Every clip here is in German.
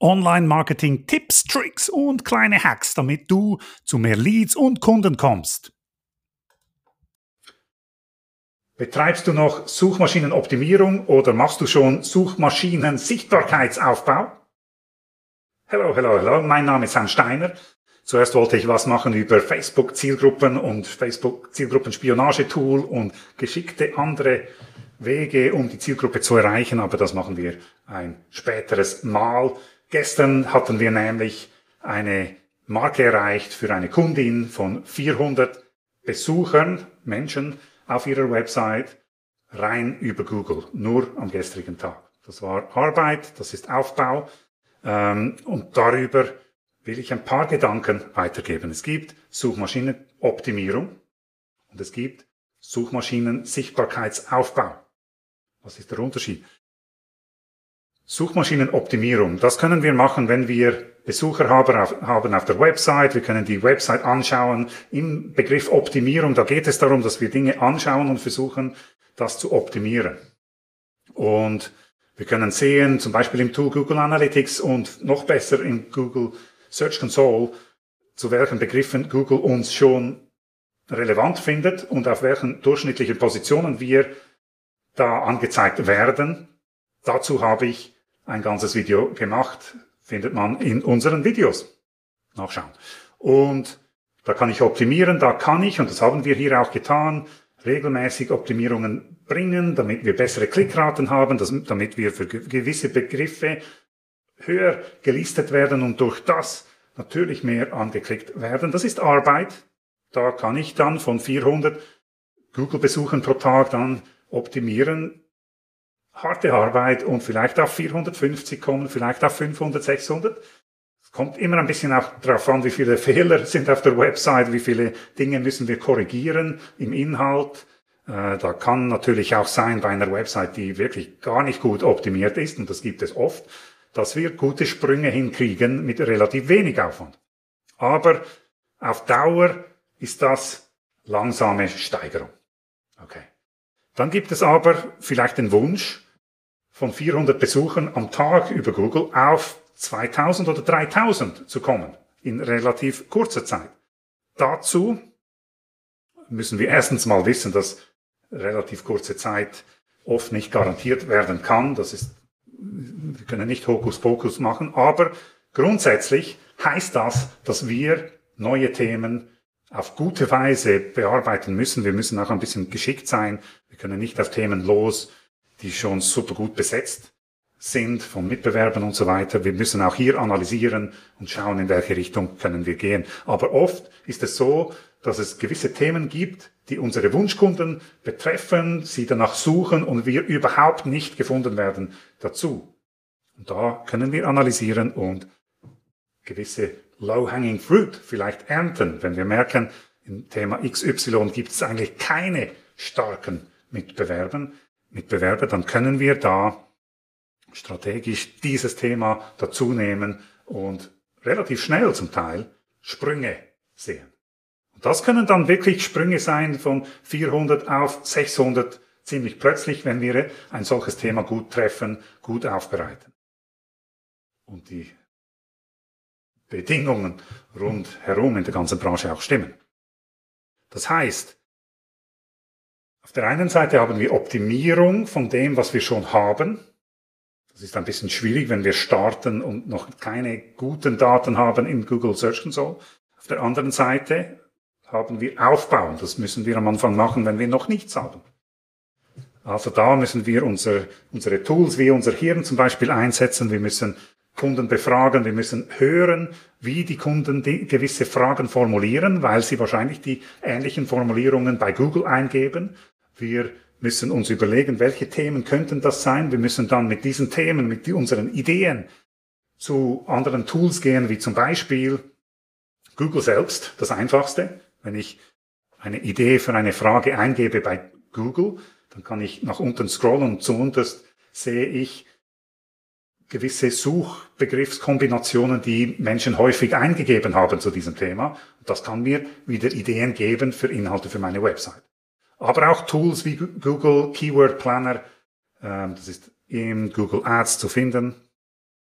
Online-Marketing-Tipps, Tricks und kleine Hacks, damit du zu mehr Leads und Kunden kommst. Betreibst du noch Suchmaschinenoptimierung oder machst du schon Suchmaschinen-Sichtbarkeitsaufbau? Hallo, hallo, hallo, mein Name ist Hans Steiner. Zuerst wollte ich was machen über Facebook-Zielgruppen und Facebook-Zielgruppen-Spionagetool und geschickte andere Wege, um die Zielgruppe zu erreichen, aber das machen wir ein späteres Mal. Gestern hatten wir nämlich eine Marke erreicht für eine Kundin von 400 Besuchern, Menschen auf ihrer Website, rein über Google, nur am gestrigen Tag. Das war Arbeit, das ist Aufbau ähm, und darüber will ich ein paar Gedanken weitergeben. Es gibt Suchmaschinenoptimierung und es gibt Suchmaschinen-Sichtbarkeitsaufbau. Was ist der Unterschied? Suchmaschinenoptimierung, das können wir machen, wenn wir Besucher haben auf der Website. Wir können die Website anschauen. Im Begriff Optimierung, da geht es darum, dass wir Dinge anschauen und versuchen, das zu optimieren. Und wir können sehen, zum Beispiel im Tool Google Analytics und noch besser in Google Search Console, zu welchen Begriffen Google uns schon relevant findet und auf welchen durchschnittlichen Positionen wir da angezeigt werden. Dazu habe ich ein ganzes Video gemacht, findet man in unseren Videos. Nachschauen. Und da kann ich optimieren, da kann ich, und das haben wir hier auch getan, regelmäßig Optimierungen bringen, damit wir bessere Klickraten haben, damit wir für gewisse Begriffe höher gelistet werden und durch das natürlich mehr angeklickt werden. Das ist Arbeit. Da kann ich dann von 400 Google-Besuchen pro Tag dann optimieren. Harte Arbeit und vielleicht auf 450 kommen, vielleicht auf 500, 600. Es kommt immer ein bisschen auch darauf an, wie viele Fehler sind auf der Website, wie viele Dinge müssen wir korrigieren im Inhalt. Äh, da kann natürlich auch sein bei einer Website, die wirklich gar nicht gut optimiert ist, und das gibt es oft, dass wir gute Sprünge hinkriegen mit relativ wenig Aufwand. Aber auf Dauer ist das langsame Steigerung. Okay. Dann gibt es aber vielleicht den Wunsch, von 400 Besuchern am Tag über Google auf 2000 oder 3000 zu kommen in relativ kurzer Zeit. Dazu müssen wir erstens mal wissen, dass relativ kurze Zeit oft nicht garantiert werden kann. Das ist, wir können nicht Hokuspokus machen, aber grundsätzlich heißt das, dass wir neue Themen auf gute Weise bearbeiten müssen. Wir müssen auch ein bisschen geschickt sein. Wir können nicht auf Themen los, die schon super gut besetzt sind von Mitbewerbern und so weiter. Wir müssen auch hier analysieren und schauen, in welche Richtung können wir gehen. Aber oft ist es so, dass es gewisse Themen gibt, die unsere Wunschkunden betreffen, sie danach suchen und wir überhaupt nicht gefunden werden dazu. Und da können wir analysieren und gewisse low-hanging fruit vielleicht ernten, wenn wir merken, im Thema XY gibt es eigentlich keine starken Mitbewerber, Mitbewerber, dann können wir da strategisch dieses Thema dazu nehmen und relativ schnell zum Teil Sprünge sehen. Und das können dann wirklich Sprünge sein von 400 auf 600 ziemlich plötzlich, wenn wir ein solches Thema gut treffen, gut aufbereiten. Und die Bedingungen rundherum in der ganzen Branche auch stimmen. Das heißt, auf der einen Seite haben wir Optimierung von dem, was wir schon haben. Das ist ein bisschen schwierig, wenn wir starten und noch keine guten Daten haben in Google Search Console. Auf der anderen Seite haben wir Aufbau. Das müssen wir am Anfang machen, wenn wir noch nichts haben. Also da müssen wir unsere, unsere Tools wie unser Hirn zum Beispiel einsetzen. Wir müssen Kunden befragen. Wir müssen hören, wie die Kunden die gewisse Fragen formulieren, weil sie wahrscheinlich die ähnlichen Formulierungen bei Google eingeben. Wir müssen uns überlegen, welche Themen könnten das sein. Wir müssen dann mit diesen Themen, mit unseren Ideen zu anderen Tools gehen, wie zum Beispiel Google selbst, das einfachste. Wenn ich eine Idee für eine Frage eingebe bei Google, dann kann ich nach unten scrollen und zuunterst sehe ich gewisse Suchbegriffskombinationen, die Menschen häufig eingegeben haben zu diesem Thema. Das kann mir wieder Ideen geben für Inhalte für meine Website. Aber auch Tools wie Google Keyword Planner, ähm, das ist in Google Ads zu finden.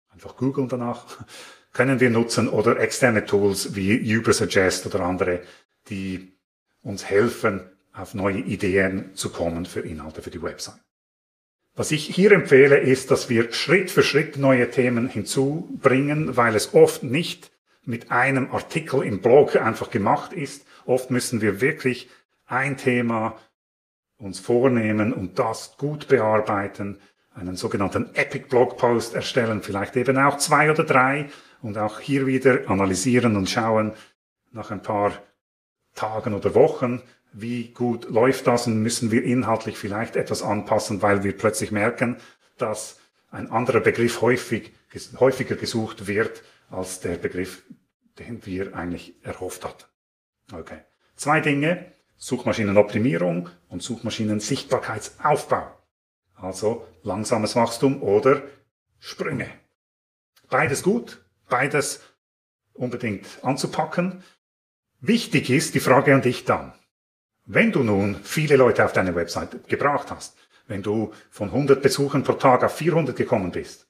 einfach googeln danach, können wir nutzen oder externe Tools wie Ubersuggest oder andere, die uns helfen, auf neue Ideen zu kommen für Inhalte für die Website. Was ich hier empfehle, ist, dass wir Schritt für Schritt neue Themen hinzubringen, weil es oft nicht mit einem Artikel im Blog einfach gemacht ist. Oft müssen wir wirklich ein Thema uns vornehmen und das gut bearbeiten, einen sogenannten Epic Blog Post erstellen, vielleicht eben auch zwei oder drei und auch hier wieder analysieren und schauen nach ein paar Tagen oder Wochen, wie gut läuft das und müssen wir inhaltlich vielleicht etwas anpassen, weil wir plötzlich merken, dass ein anderer Begriff häufig, häufiger gesucht wird als der Begriff, den wir eigentlich erhofft hatten. Okay. Zwei Dinge. Suchmaschinenoptimierung und Suchmaschinensichtbarkeitsaufbau. Also langsames Wachstum oder Sprünge. Beides gut, beides unbedingt anzupacken. Wichtig ist die Frage an dich dann. Wenn du nun viele Leute auf deine Website gebracht hast, wenn du von 100 Besuchern pro Tag auf 400 gekommen bist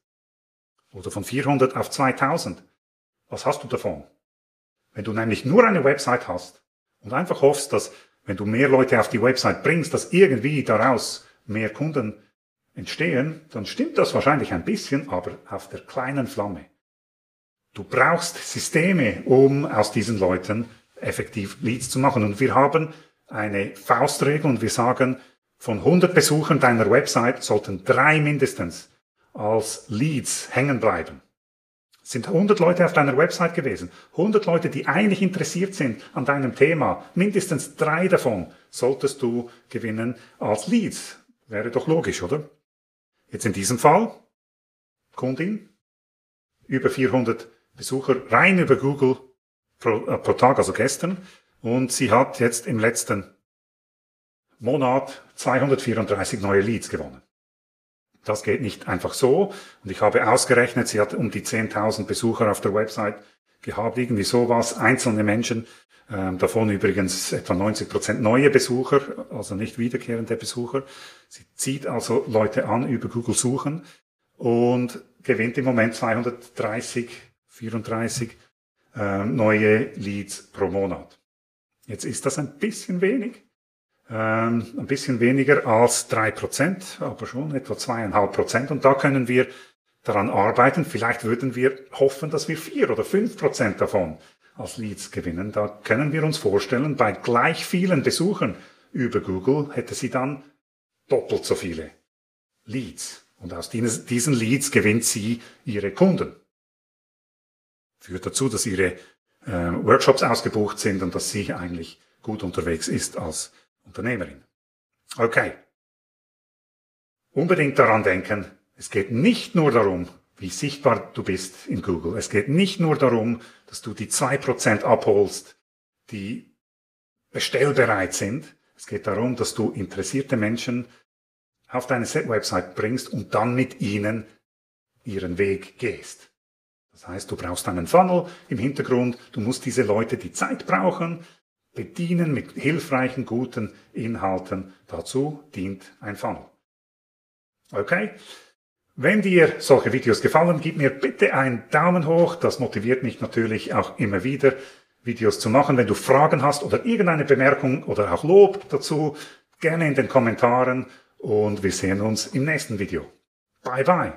oder von 400 auf 2000, was hast du davon? Wenn du nämlich nur eine Website hast und einfach hoffst, dass wenn du mehr Leute auf die Website bringst, dass irgendwie daraus mehr Kunden entstehen, dann stimmt das wahrscheinlich ein bisschen, aber auf der kleinen Flamme. Du brauchst Systeme, um aus diesen Leuten effektiv Leads zu machen. Und wir haben eine Faustregel und wir sagen, von 100 Besuchern deiner Website sollten drei mindestens als Leads hängen bleiben. Sind 100 Leute auf deiner Website gewesen. 100 Leute, die eigentlich interessiert sind an deinem Thema. Mindestens drei davon solltest du gewinnen als Leads. Wäre doch logisch, oder? Jetzt in diesem Fall, Kundin, über 400 Besucher rein über Google pro, äh, pro Tag, also gestern. Und sie hat jetzt im letzten Monat 234 neue Leads gewonnen. Das geht nicht einfach so. Und ich habe ausgerechnet, sie hat um die 10.000 Besucher auf der Website gehabt, irgendwie sowas, einzelne Menschen, ähm, davon übrigens etwa 90 Prozent neue Besucher, also nicht wiederkehrende Besucher. Sie zieht also Leute an über Google Suchen und gewinnt im Moment 230, 34 äh, neue Leads pro Monat. Jetzt ist das ein bisschen wenig, ähm, ein bisschen weniger als drei Prozent, aber schon etwa zweieinhalb Prozent. Und da können wir daran arbeiten. Vielleicht würden wir hoffen, dass wir vier oder fünf Prozent davon als Leads gewinnen. Da können wir uns vorstellen, bei gleich vielen Besuchen über Google hätte sie dann doppelt so viele Leads. Und aus diesen Leads gewinnt sie ihre Kunden führt dazu, dass ihre äh, Workshops ausgebucht sind und dass sie eigentlich gut unterwegs ist als Unternehmerin. Okay. Unbedingt daran denken, es geht nicht nur darum, wie sichtbar du bist in Google. Es geht nicht nur darum, dass du die zwei Prozent abholst, die bestellbereit sind. Es geht darum, dass du interessierte Menschen auf deine Website bringst und dann mit ihnen ihren Weg gehst. Das heißt, du brauchst einen Funnel im Hintergrund, du musst diese Leute, die Zeit brauchen, bedienen mit hilfreichen, guten Inhalten. Dazu dient ein Funnel. Okay? Wenn dir solche Videos gefallen, gib mir bitte einen Daumen hoch. Das motiviert mich natürlich auch immer wieder, Videos zu machen. Wenn du Fragen hast oder irgendeine Bemerkung oder auch Lob dazu, gerne in den Kommentaren und wir sehen uns im nächsten Video. Bye bye.